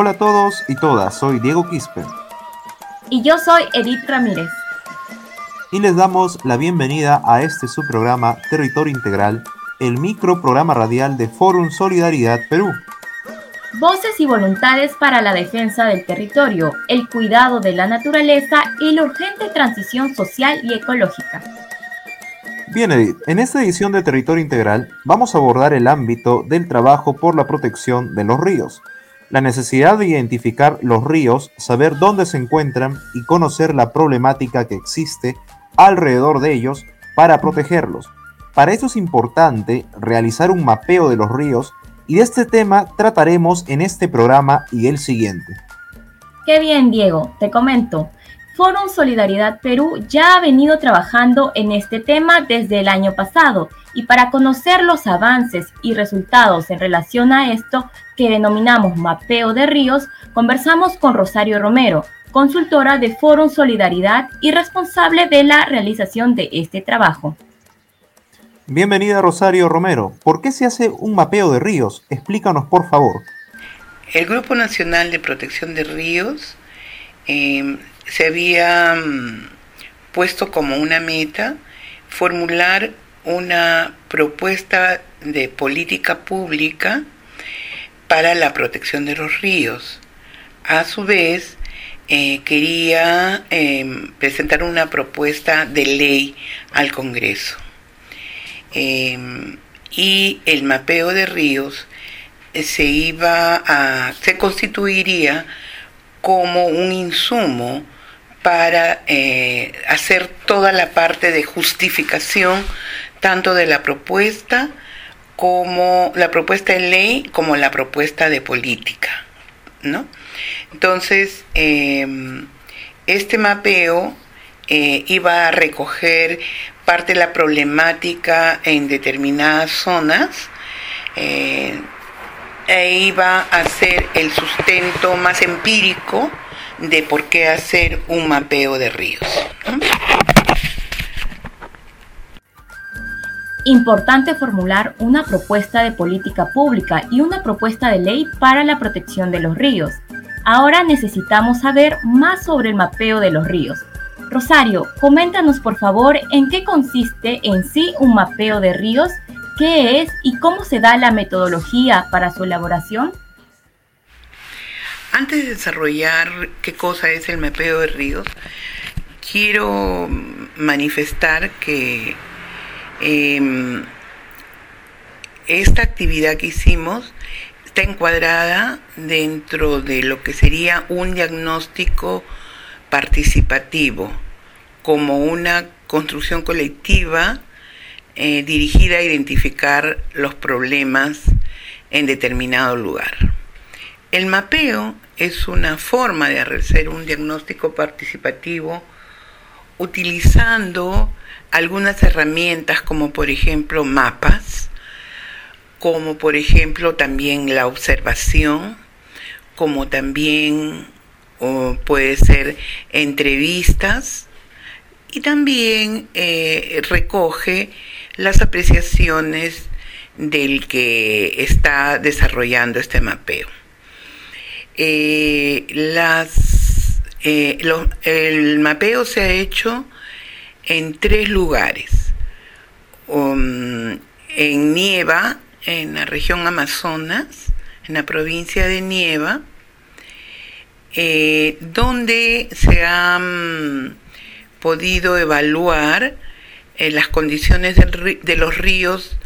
Hola a todos y todas, soy Diego Quispe. Y yo soy Edith Ramírez. Y les damos la bienvenida a este subprograma Territorio Integral, el microprograma radial de Forum Solidaridad Perú. Voces y voluntades para la defensa del territorio, el cuidado de la naturaleza y la urgente transición social y ecológica. Bien, Edith, en esta edición de Territorio Integral vamos a abordar el ámbito del trabajo por la protección de los ríos, la necesidad de identificar los ríos, saber dónde se encuentran y conocer la problemática que existe alrededor de ellos para protegerlos. Para eso es importante realizar un mapeo de los ríos y de este tema trataremos en este programa y el siguiente. Qué bien, Diego, te comento. Forum Solidaridad Perú ya ha venido trabajando en este tema desde el año pasado y para conocer los avances y resultados en relación a esto que denominamos mapeo de ríos, conversamos con Rosario Romero, consultora de Forum Solidaridad y responsable de la realización de este trabajo. Bienvenida Rosario Romero. ¿Por qué se hace un mapeo de ríos? Explícanos por favor. El Grupo Nacional de Protección de Ríos eh, se había mm, puesto como una meta formular una propuesta de política pública para la protección de los ríos. A su vez, eh, quería em, presentar una propuesta de ley al Congreso. Em, y el mapeo de ríos se iba a, se constituiría como un insumo para eh, hacer toda la parte de justificación tanto de la propuesta como la propuesta de ley como la propuesta de política, ¿no? Entonces, em, este mapeo eh, iba a recoger parte de la problemática en determinadas zonas eh, e iba a ser el sustento más empírico de por qué hacer un mapeo de ríos. Importante formular una propuesta de política pública y una propuesta de ley para la protección de los ríos. Ahora necesitamos saber más sobre el mapeo de los ríos. Rosario, coméntanos por favor en qué consiste en sí un mapeo de ríos, qué es y cómo se da la metodología para su elaboración. Antes de desarrollar qué cosa es el mapeo de ríos, quiero manifestar que em, esta actividad que hicimos está encuadrada dentro de lo que sería un diagnóstico participativo, como una construcción colectiva eh, dirigida a identificar los problemas en determinado lugar. El mapeo es una forma de hacer un diagnóstico participativo utilizando algunas herramientas como por ejemplo mapas, como por ejemplo también la observación, como también puede ser entrevistas y también eh, recoge las apreciaciones del que está desarrollando este mapeo. Eh, eh, el mapeo se ha hecho en tres lugares. Um, en Nieva, en la región Amazonas, en la provincia de Nieva, donde se han podido evaluar las condiciones de los ríos,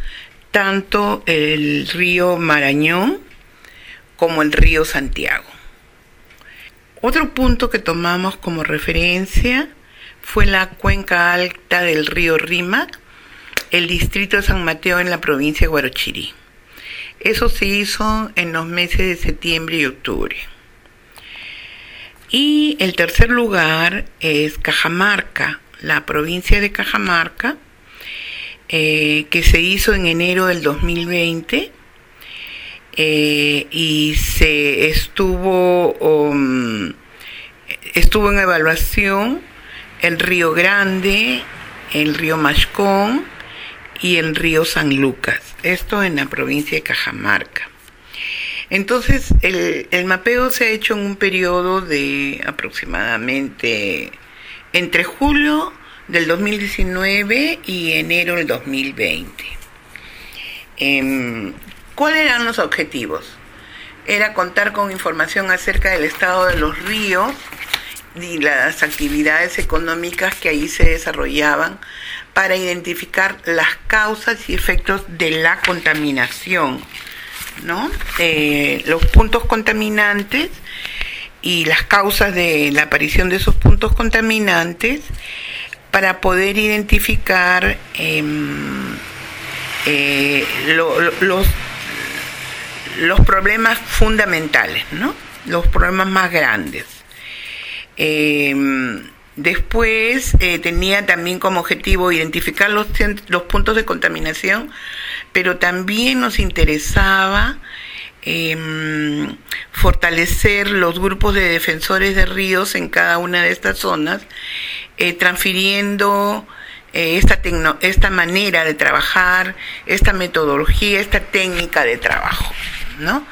tanto el río Marañón, como el río Santiago. Otro punto que tomamos como referencia fue la cuenca alta del río Rima, el distrito de San Mateo en la provincia de Guarochirí. Eso se hizo en los meses de septiembre y octubre. Y el tercer lugar es Cajamarca, la provincia de Cajamarca, eh, que se hizo en enero del 2020 eh, y se estuvo, um, estuvo en evaluación el río Grande, el río Machcón y el río San Lucas, esto en la provincia de Cajamarca. Entonces, el, mapeo se ha hecho en un periodo de aproximadamente entre julio del 2019 y enero del 2020. Em, ¿Cuáles eran los objetivos? Era contar con información acerca del estado de los ríos y las actividades económicas que ahí se desarrollaban para identificar las causas y efectos de la contaminación, ¿no? Eh, los puntos contaminantes y las causas de la aparición de esos puntos contaminantes para poder identificar em, eh, los, los problemas fundamentales, ¿no? los problemas más grandes. Em, después eh, tenía también como objetivo identificar los, puntos de contaminación, pero también nos interesaba em, fortalecer los grupos de defensores de ríos en cada una de estas zonas, eh, transfiriendo eh, esta, esta manera de trabajar, esta metodología, esta técnica de trabajo, ¿no?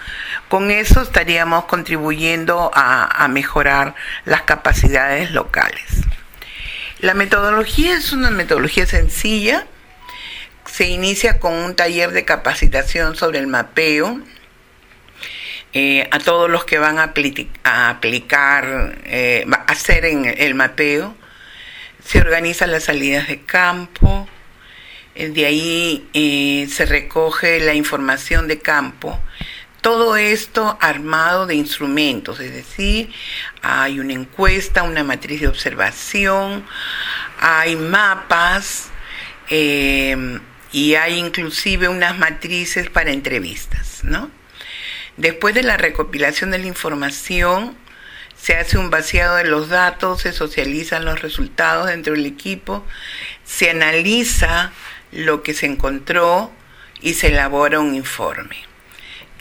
Con eso estaríamos contribuyendo a, mejorar las capacidades locales. La metodología es una metodología sencilla. Se inicia con un taller de capacitación sobre el mapeo. Eh, a todos los que van a, aplicar, eh, a hacer en el mapeo, se organizan las salidas de campo, eh, de ahí se recoge la información de campo todo esto armado de instrumentos, es decir, hay una encuesta, una matriz de observación, hay mapas eh, y hay inclusive unas matrices para entrevistas, ¿no? Después de la recopilación de la información, se hace un vaciado de los datos, se socializan los resultados dentro del equipo, se analiza lo que se encontró y se elabora un informe.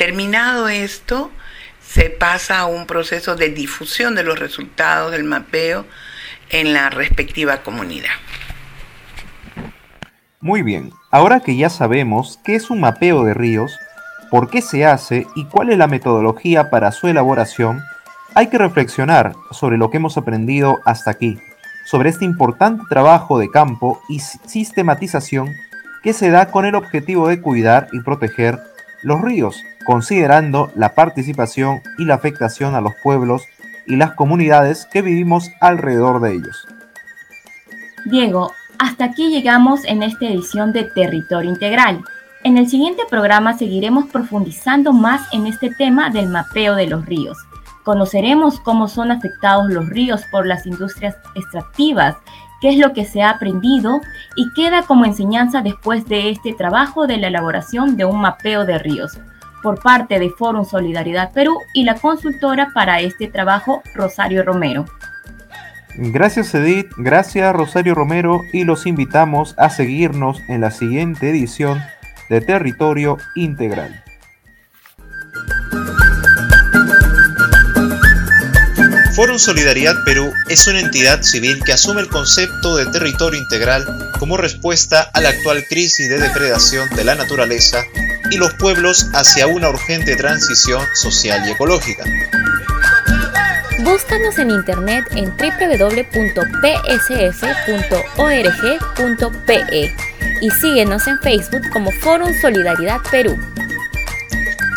Terminado esto, se pasa a un proceso de difusión de los resultados del mapeo en la respectiva comunidad. Muy bien, ahora que ya sabemos qué es un mapeo de ríos, por qué se hace y cuál es la metodología para su elaboración, hay que reflexionar sobre lo que hemos aprendido hasta aquí, sobre este importante trabajo de campo y sistematización que se da con el objetivo de cuidar y proteger los ríos, considerando la participación y la afectación a los pueblos y las comunidades que vivimos alrededor de ellos. Diego, hasta aquí llegamos en esta edición de Territorio Integral. En el siguiente programa seguiremos profundizando más en este tema del mapeo de los ríos. Conoceremos cómo son afectados los ríos por las industrias extractivas qué es lo que se ha aprendido y queda como enseñanza después de este trabajo de la elaboración de un mapeo de ríos por parte de Forum Solidaridad Perú y la consultora para este trabajo, Rosario Romero. Gracias Edith, gracias Rosario Romero y los invitamos a seguirnos en la siguiente edición de Territorio Integral. Forum Solidaridad Perú es una entidad civil que asume el concepto de territorio integral como respuesta a la actual crisis de depredación de la naturaleza y los pueblos hacia una urgente transición social y ecológica. Búscanos en internet en www.psf.org.pe y síguenos en Facebook como Forum Solidaridad Perú.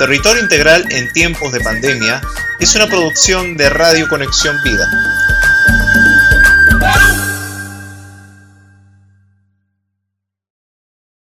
Territorio Integral en tiempos de pandemia es una producción de Radio Conexión Vida